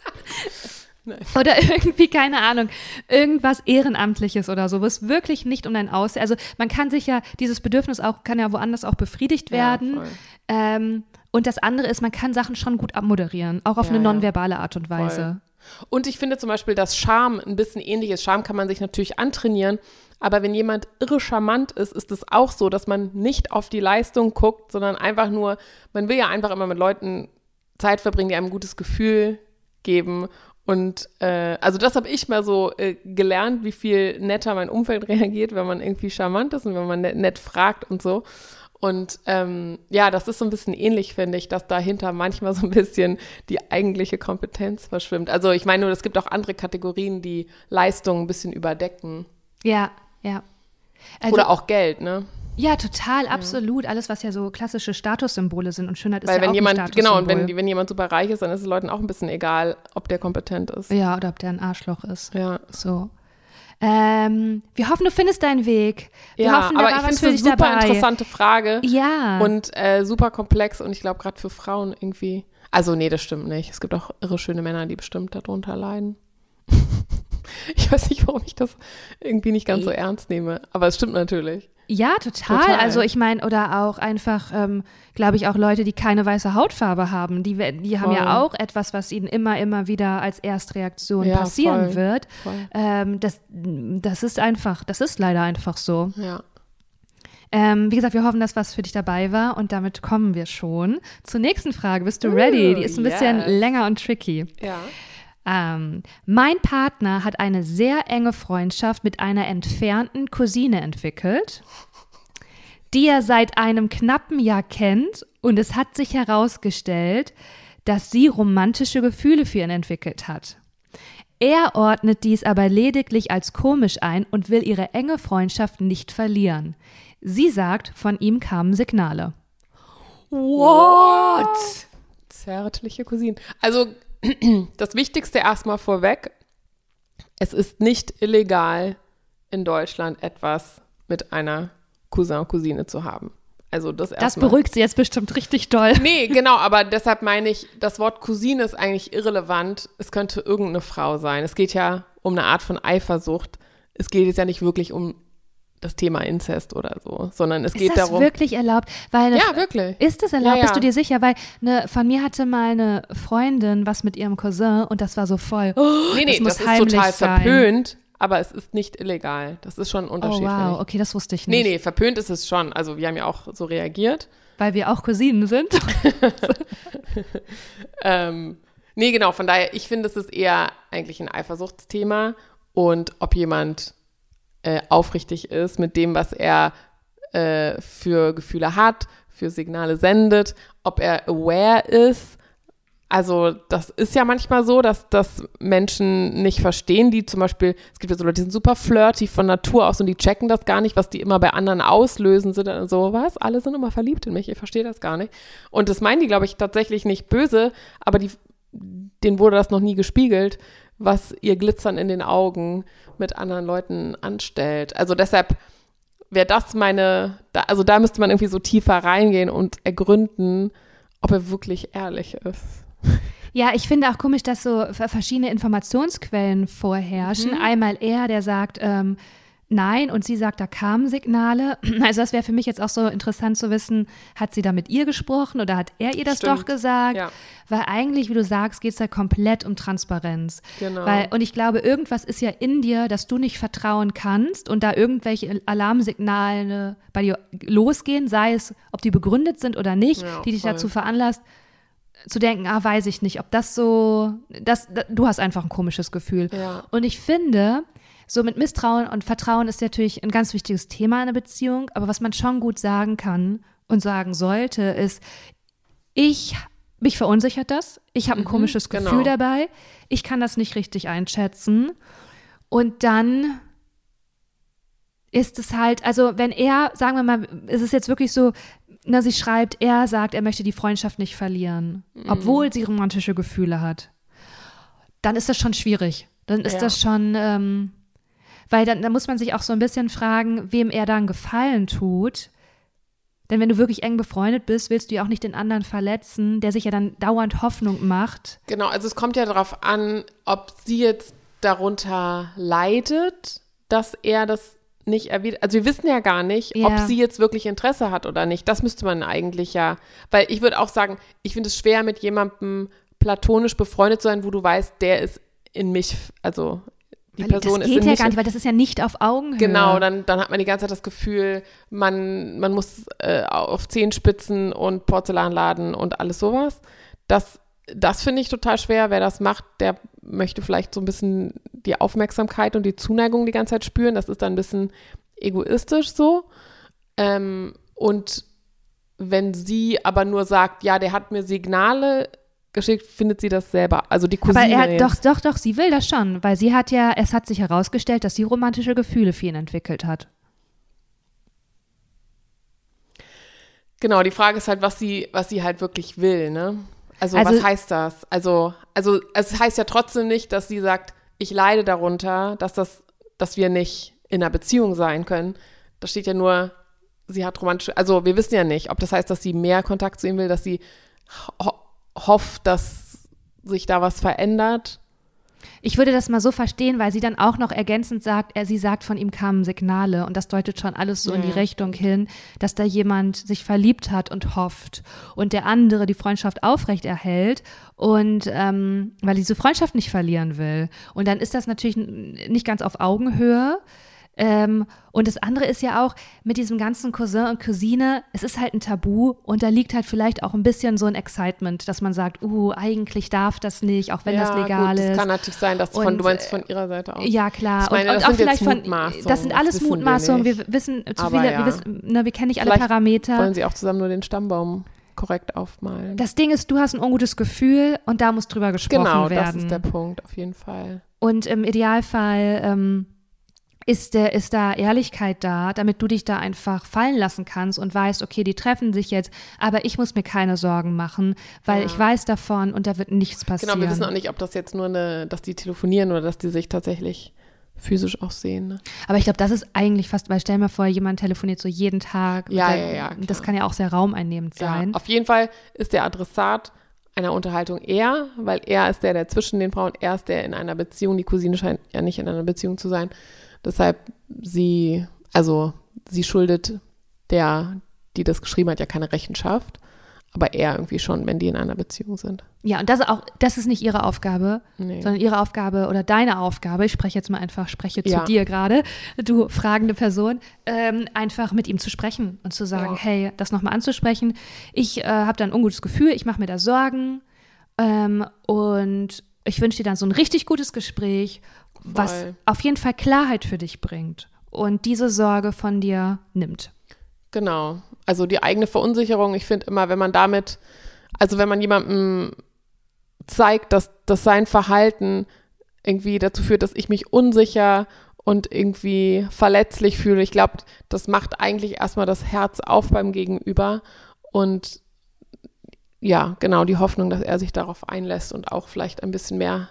Nein. Oder irgendwie, keine Ahnung, irgendwas Ehrenamtliches oder so, wo es wirklich nicht um dein Aussehen, also man kann sich ja, dieses Bedürfnis auch, kann ja woanders auch befriedigt werden. Ja, voll. ähm, und das andere ist, man kann Sachen schon gut abmoderieren, auch auf Ja, eine nonverbale Art und Weise. Und ich finde zum Beispiel, dass Charme ein bisschen ähnlich ist. Charme kann man sich natürlich antrainieren, aber wenn jemand irre charmant ist, ist es auch so, dass man nicht auf die Leistung guckt, sondern einfach nur, man will ja einfach immer mit Leuten Zeit verbringen, die einem ein gutes Gefühl geben. Und äh, also das habe ich mal so äh, gelernt, wie viel netter mein Umfeld reagiert, wenn man irgendwie charmant ist und wenn man nett, nett fragt und so. Und ähm, ja, das ist so ein bisschen ähnlich, finde ich, dass dahinter manchmal so ein bisschen die eigentliche Kompetenz verschwimmt. Also ich meine nur, es gibt auch andere Kategorien, die Leistungen ein bisschen überdecken. Ja, ja. Also, Oder auch Geld, ne? Ja, total, absolut. Alles, was ja so klassische Statussymbole sind und Schönheit ist Weil ja wenn auch jemand, ein genau, und Statussymbol. wenn, wenn jemand super reich ist, dann ist es Leuten auch ein bisschen egal, ob der kompetent ist. Ja, oder ob der ein Arschloch ist. Ja. So. Ähm, wir hoffen, du findest deinen Weg. Wir Ja, hoffen, aber ich finde es eine super dabei. interessante Frage. Ja. Und äh, super komplex und ich glaube gerade für Frauen irgendwie. Also nee, das stimmt nicht. Es gibt auch irre schöne Männer, die bestimmt darunter leiden. ich weiß nicht, warum ich das irgendwie nicht ganz so ernst nehme, aber es stimmt natürlich. ja, total. Total. Also ich meine, oder auch einfach, ähm, glaube ich, auch Leute, die keine weiße Hautfarbe haben, die, die haben ja Voll. auch etwas, was ihnen immer, immer wieder als Erstreaktion Ja, passieren voll. wird. Voll. Ähm, das, das ist einfach, das ist leider einfach so. Ja. Ähm, wie gesagt, wir hoffen, dass was für dich dabei war und damit kommen wir schon zur nächsten Frage. Bist du ready? Die ist ein bisschen yes. länger und tricky. Ja. Ähm, mein Partner hat eine sehr enge Freundschaft mit einer entfernten Cousine entwickelt, die er seit einem knappen Jahr kennt und es hat sich herausgestellt, dass sie romantische Gefühle für ihn entwickelt hat. Er ordnet dies aber lediglich als komisch ein und will ihre enge Freundschaft nicht verlieren. Sie sagt, von ihm kamen Signale. What? Zärtliche Cousinen. Also das Wichtigste erstmal vorweg. Es ist nicht illegal, in Deutschland etwas mit einer Cousin, Cousine zu haben. Also das Das erstmal. beruhigt sie jetzt bestimmt richtig doll. Nee, genau, aber deshalb meine ich, das Wort Cousine ist eigentlich irrelevant. Es könnte irgendeine Frau sein. Es geht ja um eine Art von Eifersucht. Es geht jetzt ja nicht wirklich um das Thema Inzest oder so, sondern es geht ist das darum. wirklich erlaubt? Weil Ja, wirklich. Ist das erlaubt? Ja, ja. Bist du dir sicher? Weil eine, von mir hatte mal eine Freundin was mit ihrem Cousin und das war so voll. Oh, Nee, nee, das muss das, ist total sein. verpönt, aber es ist nicht illegal. Das ist schon ein Oh Unterschied. finde wow, okay, das wusste ich nicht. Nee, nee, verpönt ist es schon. Also wir haben ja auch so reagiert. Weil wir auch Cousinen sind. Ähm, nee, genau, von daher, ich finde, es ist eher eigentlich ein Eifersuchtsthema und ob jemand äh, aufrichtig ist mit dem, was er äh, für Gefühle hat, für Signale sendet, ob er aware ist. Also das ist ja manchmal so, dass, dass Menschen nicht verstehen, die zum Beispiel, es gibt ja so Leute, die sind super flirty von Natur aus und die checken das gar nicht, was die immer bei anderen auslösen, sind dann so, was, alle sind immer verliebt in mich, ich verstehe das gar nicht. Und das meinen die, glaube ich, tatsächlich nicht böse, aber die, denen wurde das noch nie gespiegelt, was ihr Glitzern in den Augen mit anderen Leuten anstellt. Also deshalb wäre das meine, da, also da müsste man irgendwie so tiefer reingehen und ergründen, ob er wirklich ehrlich ist. Ja, ich finde auch komisch, dass so verschiedene Informationsquellen vorherrschen. Mhm. Einmal er, der sagt, ähm, nein, und sie sagt, da kamen Signale. Also das wäre für mich jetzt auch so interessant zu wissen, hat sie da mit ihr gesprochen oder hat er ihr das Stimmt. doch gesagt? Ja. Weil eigentlich, wie du sagst, geht es ja komplett um Transparenz. Genau. Weil, und ich glaube, irgendwas ist ja in dir, dass du nicht vertrauen kannst und da irgendwelche Alarmsignale bei dir losgehen, sei es, ob die begründet sind oder nicht, Ja, die dich voll. dazu veranlasst, zu denken, ah, weiß ich nicht, ob das so, das, da- du hast einfach ein komisches Gefühl. Ja. Und ich finde, so mit Misstrauen und Vertrauen ist natürlich ein ganz wichtiges Thema in einer Beziehung, aber was man schon gut sagen kann und sagen sollte, ist, ich, mich verunsichert das, ich habe ein komisches genau. Gefühl dabei, ich kann das nicht richtig einschätzen und dann ist es halt, also wenn er, sagen wir mal, ist es jetzt wirklich so, na, sie schreibt, er sagt, er möchte die Freundschaft nicht verlieren, Mhm. obwohl sie romantische Gefühle hat. Dann ist das schon schwierig. Dann ist Ja. das schon, ähm, weil dann, dann muss man sich auch so ein bisschen fragen, wem er dann Gefallen tut. Denn wenn du wirklich eng befreundet bist, willst du ja auch nicht den anderen verletzen, der sich ja dann dauernd Hoffnung macht. Genau, also es kommt ja darauf an, ob sie jetzt darunter leidet, dass er das nicht erwidert. Also wir wissen ja gar nicht, Ja. ob sie jetzt wirklich Interesse hat oder nicht. Das müsste man eigentlich ja, weil ich würde auch sagen, ich finde es schwer, mit jemandem platonisch befreundet zu sein, wo du weißt, der ist in mich, also die Weil Person das ist geht in ja gar nicht, weil das ist ja nicht auf Augenhöhe. Genau, dann, dann hat man die ganze Zeit das Gefühl, man, man muss äh, auf Zehenspitzen und Porzellanladen und alles sowas. Das, das finde ich total schwer. Wer das macht, der möchte vielleicht so ein bisschen die Aufmerksamkeit und die Zuneigung die ganze Zeit spüren. Das ist dann ein bisschen egoistisch so. Ähm, und wenn sie aber nur sagt, ja, der hat mir Signale geschickt, findet sie das selber. Also die Cousine Aber er, jetzt. doch, doch, doch, sie will das schon, weil sie hat ja, es hat sich herausgestellt, dass sie romantische Gefühle für ihn entwickelt hat. Genau, die Frage ist halt, was sie, was sie halt wirklich will, ne? Also, Also- was heißt das? Also, also es heißt ja trotzdem nicht, dass sie sagt, ich leide darunter, dass das, dass wir nicht in einer Beziehung sein können. Da steht ja nur, sie hat romantische, also wir wissen ja nicht, ob das heißt, dass sie mehr Kontakt zu ihm will, dass sie ho hofft, dass sich da was verändert. Ich würde das mal so verstehen, weil sie dann auch noch ergänzend sagt, er, sie sagt, von ihm kamen Signale und das deutet schon alles so in die Ja. Richtung hin, dass da jemand sich verliebt hat und hofft und der andere die Freundschaft aufrechterhält und ähm, weil diese Freundschaft nicht verlieren will. Und dann ist das natürlich nicht ganz auf Augenhöhe. Ähm, und das andere ist ja auch mit diesem ganzen Cousin und Cousine, es ist halt ein Tabu und da liegt halt vielleicht auch ein bisschen so ein Excitement, dass man sagt, uh, eigentlich darf das nicht, auch wenn ja, das legal gut, ist. Das kann natürlich sein, dass von, Und, du meinst von ihrer Seite aus. Ja, klar. Ich meine, und, das und auch vielleicht von. Mutmaßungen, Das sind das alles wir Mutmaßungen. Wir, nicht. wissen zu Aber viele, ja. wir, wissen, ne, wir kennen nicht alle Vielleicht Parameter. Wollen sie auch zusammen nur den Stammbaum korrekt aufmalen? Das Ding ist, du hast ein ungutes Gefühl und da muss drüber gesprochen genau, werden. das ist der Punkt, auf jeden Fall. Und im Idealfall ähm, ist, der, ist da Ehrlichkeit da, damit du dich da einfach fallen lassen kannst und weißt, okay, die treffen sich jetzt, aber ich muss mir keine Sorgen machen, weil Ja. ich weiß davon und da wird nichts passieren. Genau, wir wissen auch nicht, ob das jetzt nur eine, dass die telefonieren oder dass die sich tatsächlich physisch auch sehen. Ne? Aber ich glaube, das ist eigentlich fast, weil stell mal vor, jemand telefoniert so jeden Tag. Ja, Der- ja, ja, Das klar. kann ja auch sehr raumeinnehmend sein. Ja, auf jeden Fall ist der Adressat einer Unterhaltung er, weil er ist der, der zwischen den Frauen, er ist der in einer Beziehung, die Cousine scheint ja nicht in einer Beziehung zu sein. Deshalb sie, also sie schuldet der, die das geschrieben hat, ja keine Rechenschaft. Aber er irgendwie schon, wenn die in einer Beziehung sind. Ja, und das ist auch, das ist nicht ihre Aufgabe, Nee. sondern ihre Aufgabe oder deine Aufgabe, ich spreche jetzt mal einfach, spreche zu Ja. dir gerade, du fragende Person, ähm, einfach mit ihm zu sprechen und zu sagen, Ja. hey, das nochmal anzusprechen. Ich äh, habe da ein ungutes Gefühl, ich mache mir da Sorgen ähm, und ich wünsche dir dann so ein richtig gutes Gespräch, was Voll. auf jeden Fall Klarheit für dich bringt und diese Sorge von dir nimmt. Genau. Also die eigene Verunsicherung, ich finde immer, wenn man damit, also wenn man jemandem zeigt, dass, dass sein Verhalten irgendwie dazu führt, dass ich mich unsicher und irgendwie verletzlich fühle, ich glaube, das macht eigentlich erstmal das Herz auf beim Gegenüber und ja, genau, die Hoffnung, dass er sich darauf einlässt und auch vielleicht ein bisschen mehr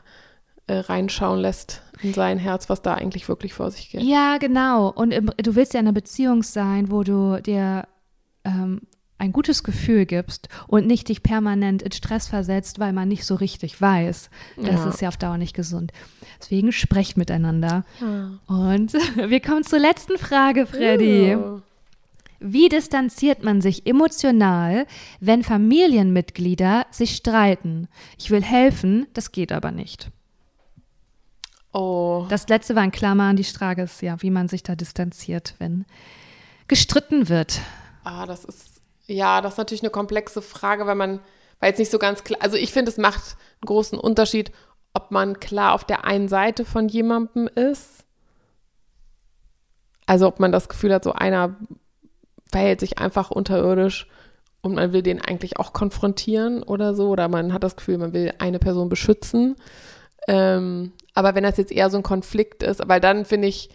äh, reinschauen lässt in sein Herz, was da eigentlich wirklich vor sich geht. Ja, genau. Und im, du willst ja in einer Beziehung sein, wo du dir ähm, ein gutes Gefühl gibst und nicht dich permanent in Stress versetzt, weil man nicht so richtig weiß. Das Ja. ist ja auf Dauer nicht gesund. Deswegen sprecht miteinander. Ja. Und wir kommen zur letzten Frage, Freddy. Ja. Wie distanziert man sich emotional, wenn Familienmitglieder sich streiten? Ich will helfen, das geht aber nicht. Oh. Das letzte war in Klammern, die Frage ist ja, wie man sich da distanziert, wenn gestritten wird. Ah, das ist, ja, das ist natürlich eine komplexe Frage, weil man, weil jetzt nicht so ganz klar, also ich finde, es macht einen großen Unterschied, ob man klar auf der einen Seite von jemandem ist. Also ob man das Gefühl hat, so einer verhält sich einfach unterirdisch und man will den eigentlich auch konfrontieren oder so, oder man hat das Gefühl, man will eine Person beschützen. Ähm, aber wenn das jetzt eher so ein Konflikt ist, weil dann finde ich,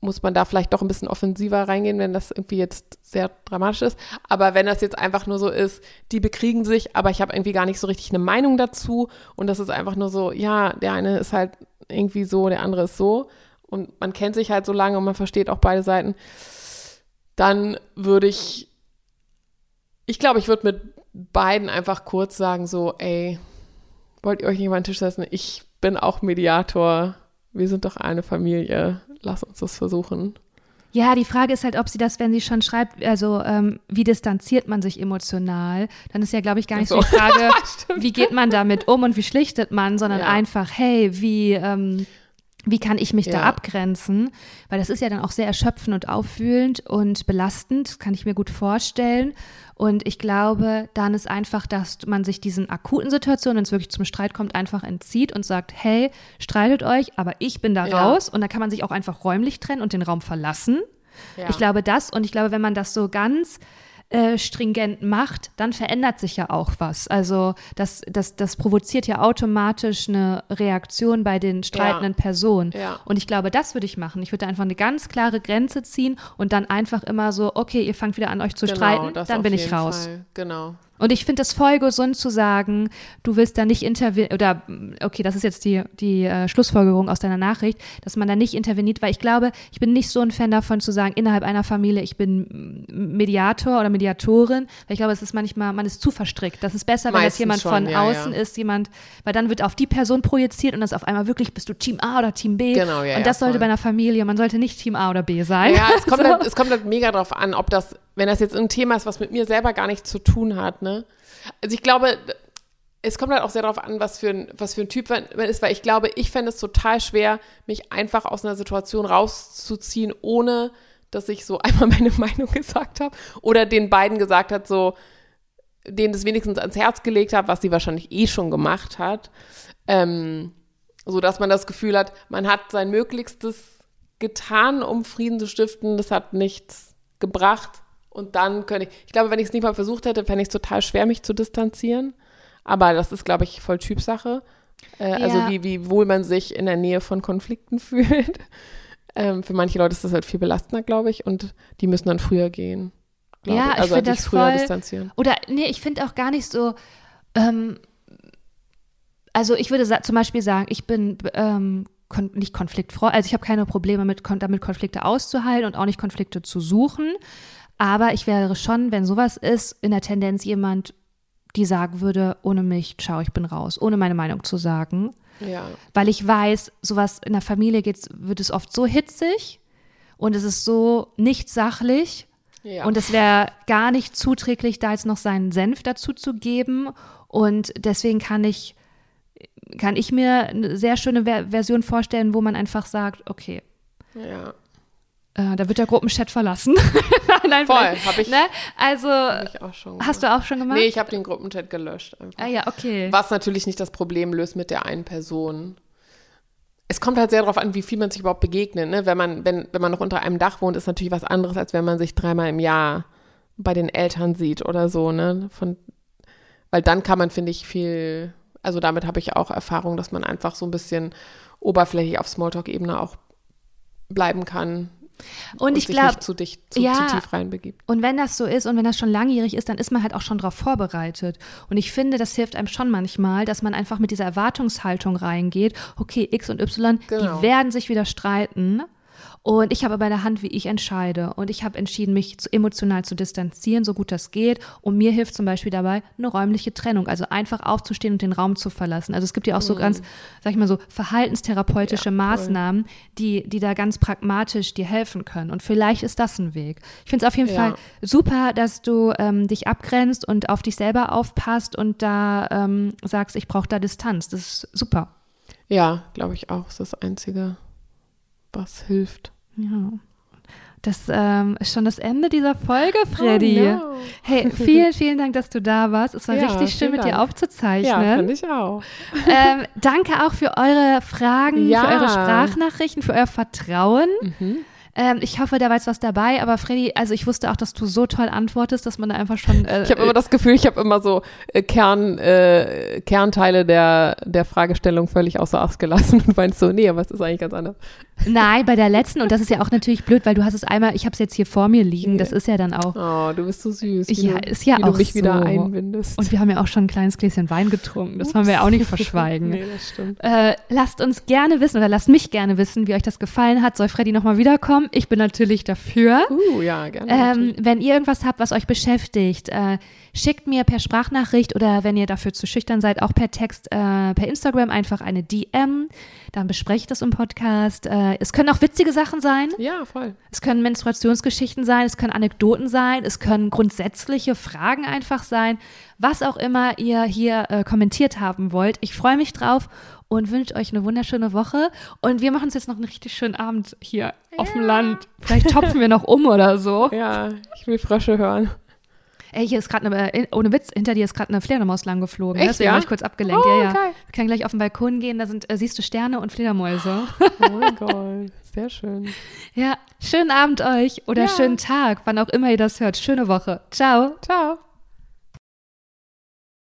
muss man da vielleicht doch ein bisschen offensiver reingehen, wenn das irgendwie jetzt sehr dramatisch ist. Aber wenn das jetzt einfach nur so ist, die bekriegen sich, aber ich habe irgendwie gar nicht so richtig eine Meinung dazu und das ist einfach nur so, ja, der eine ist halt irgendwie so, der andere ist so und man kennt sich halt so lange und man versteht auch beide Seiten, dann würde ich, ich glaube, ich würde mit beiden einfach kurz sagen so, ey, wollt ihr euch nicht mal an den Tisch setzen? Ich bin auch Mediator. Wir sind doch eine Familie. Lass uns das versuchen. Ja, die Frage ist halt, ob sie das, wenn sie schon schreibt, also ähm, wie distanziert man sich emotional, dann ist ja, glaube ich, gar nicht so Ach die so. Frage, wie geht man damit um und wie schlichtet man, sondern Ja. einfach, hey, wie, ähm, wie kann ich mich da Ja. abgrenzen? Weil das ist ja dann auch sehr erschöpfend und aufwühlend und belastend, kann ich mir gut vorstellen. Und ich glaube, dann ist einfach, dass man sich diesen akuten Situationen, wenn es wirklich zum Streit kommt, einfach entzieht und sagt, hey, streitet euch, aber ich bin da Ja. raus. Und da kann man sich auch einfach räumlich trennen und den Raum verlassen. Ja. Ich glaube das und ich glaube, wenn man das so ganz äh, stringent macht, dann verändert sich ja auch was. Also das, das, das provoziert ja automatisch eine Reaktion bei den streitenden Personen. Ja. Und ich glaube, das würde ich machen. Ich würde einfach eine ganz klare Grenze ziehen und dann einfach immer so, okay, ihr fangt wieder an, euch zu streiten, Genau, das dann bin ich raus. Fall. Genau. Und ich finde es voll gesund zu sagen, du willst da nicht intervenieren, oder okay, das ist jetzt die, die äh, Schlussfolgerung aus deiner Nachricht, dass man da nicht interveniert, weil ich glaube, ich bin nicht so ein Fan davon zu sagen, innerhalb einer Familie, ich bin Mediator oder Mediatorin, weil ich glaube, es ist manchmal, man ist zu verstrickt. Das ist besser, wenn das Meistens jemand schon, von ja, außen ja. ist, jemand, weil dann wird auf die Person projiziert und das auf einmal wirklich, bist du Team A oder Team B. Genau, ja, und ja, das sollte voll. bei einer Familie, man sollte nicht Team A oder B sein. Ja, es kommt, So. halt, es kommt halt mega drauf an, ob das, wenn das jetzt ein Thema ist, was mit mir selber gar nichts zu tun hat, ne? Also ich glaube, es kommt halt auch sehr darauf an, was für ein, was für ein Typ man ist, weil ich glaube, ich fände es total schwer, mich einfach aus einer Situation rauszuziehen, ohne dass ich so einmal meine Meinung gesagt habe oder den beiden gesagt hat, so, denen das wenigstens ans Herz gelegt habe, was sie wahrscheinlich eh schon gemacht hat. Ähm, so dass man das Gefühl hat, man hat sein Möglichstes getan, um Frieden zu stiften, das hat nichts gebracht. Und dann könnte ich, ich glaube, wenn ich es nicht mal versucht hätte, fände ich es total schwer, mich zu distanzieren. Aber das ist, glaube ich, voll Typsache. Äh, Also Ja. wie, wie wohl man sich in der Nähe von Konflikten fühlt. Ähm, für manche Leute ist das halt viel belastender, glaube ich. Und die müssen dann früher gehen. Ja, ich also find sich das früher voll- distanzieren. Oder, nee, ich finde auch gar nicht so, ähm, also ich würde zum Beispiel sagen, ich bin ähm, kon nicht konfliktfrei, also ich habe keine Probleme mit, kon damit Konflikte auszuhalten und auch nicht Konflikte zu suchen. Aber ich wäre schon, wenn sowas ist, in der Tendenz jemand, die sagen würde, ohne mich, ciao, ich bin raus, ohne meine Meinung zu sagen. Ja. Weil ich weiß, sowas in der Familie geht's, wird es oft so hitzig und es ist so nicht sachlich ja. und es wäre gar nicht zuträglich, da jetzt noch seinen Senf dazu zu geben. Und deswegen kann ich, kann ich mir eine sehr schöne Ver Version vorstellen, wo man einfach sagt, okay, ja. Äh, da wird der Gruppenchat verlassen. Nein, Voll, habe ich, Ne? Also, hab ich auch schon hast du auch schon gemacht? Nee, ich habe den Gruppenchat gelöscht. Einfach. ah ja, okay. Was natürlich nicht das Problem löst mit der einen Person. Es kommt halt sehr darauf an, wie viel man sich überhaupt begegnet. Ne? Wenn, man, wenn, wenn man noch unter einem Dach wohnt, ist natürlich was anderes, als wenn man sich dreimal im Jahr bei den Eltern sieht oder so. Ne? Von, weil dann kann man, finde ich, viel, also damit habe ich auch Erfahrung, dass man einfach so ein bisschen oberflächlich auf Smalltalk-Ebene auch bleiben kann. Und, ich sich glaube, zu, dicht, zu, ja. zu tief reinbegibt. Und wenn das so ist und wenn das schon langjährig ist, dann ist man halt auch schon darauf vorbereitet. Und ich finde, das hilft einem schon manchmal, dass man einfach mit dieser Erwartungshaltung reingeht. Okay, X und Y, Genau. die werden sich wieder streiten. Und ich habe bei der Hand, wie ich entscheide. Und ich habe entschieden, mich zu, emotional zu distanzieren, so gut das geht. Und mir hilft zum Beispiel dabei eine räumliche Trennung. Also einfach aufzustehen und den Raum zu verlassen. Also es gibt ja auch so ganz, sag ich mal so, verhaltenstherapeutische Mhm. Ja. Maßnahmen, die, die da ganz pragmatisch dir helfen können. Und vielleicht ist das ein Weg. Ich finde es auf jeden Ja. Fall super, dass du ähm, dich abgrenzt und auf dich selber aufpasst und da ähm, sagst, ich brauche da Distanz. Das ist super. Ja, glaube ich auch. Das ist das Einzige, was hilft. Ja. Das ähm, ist schon das Ende dieser Folge, Freddy. Oh, no. Hey, vielen, vielen Dank, dass du da warst. Es war Ja, richtig schön, mit dir aufzuzeichnen. Ja, finde ich auch. ähm, danke auch für eure Fragen, Ja. für eure Sprachnachrichten, für euer Vertrauen. Mhm. Ähm, ich hoffe, da war jetzt was dabei, aber Freddy, also ich wusste auch, dass du so toll antwortest, dass man da einfach schon. Äh, Ich habe immer das Gefühl, ich habe immer so äh, Kern, äh, Kernteile der, der Fragestellung völlig außer Acht gelassen und meinst so, nee, aber es ist eigentlich ganz anders. Nein, bei der letzten, und das ist ja auch natürlich blöd, weil du hast es einmal, ich habe es jetzt hier vor mir liegen, das ist ja dann auch. Oh, du bist so süß. Wie Ja, ist ja wie auch du mich wieder so. einbindest. Und wir haben ja auch schon ein kleines Gläschen Wein getrunken, das wollen wir ja auch nicht verschweigen. nee, das stimmt. Äh, lasst uns gerne wissen oder lasst mich gerne wissen, wie euch das gefallen hat. Soll Freddy nochmal wiederkommen? Ich bin natürlich dafür. Uh, ja, gerne. Ähm, wenn ihr irgendwas habt, was euch beschäftigt, äh, schickt mir per Sprachnachricht oder wenn ihr dafür zu schüchtern seid, auch per Text, äh, per Instagram einfach eine DM. Dann bespreche ich das im Podcast. Äh, es können auch witzige Sachen sein. ja, voll. Es können Menstruationsgeschichten sein, es können Anekdoten sein, es können grundsätzliche Fragen einfach sein, was auch immer ihr hier äh, kommentiert haben wollt. Ich freue mich drauf und wünsche euch eine wunderschöne Woche. Und wir machen uns jetzt noch einen richtig schönen Abend hier auf dem Land. Vielleicht topfen wir noch um oder so. Ja, ich will Frösche hören. Ey, hier ist gerade eine, äh, ohne Witz, hinter dir ist gerade eine Fledermaus lang geflogen. Echt, Deswegen ja? war ich kurz abgelenkt. Oh, ja, ja. geil. Wir können gleich auf den Balkon gehen, da sind, äh, siehst du Sterne und Fledermäuse. Oh mein Gott, sehr schön. ja, schönen Abend euch oder Ja. schönen Tag, wann auch immer ihr das hört. Schöne Woche. Ciao. Ciao.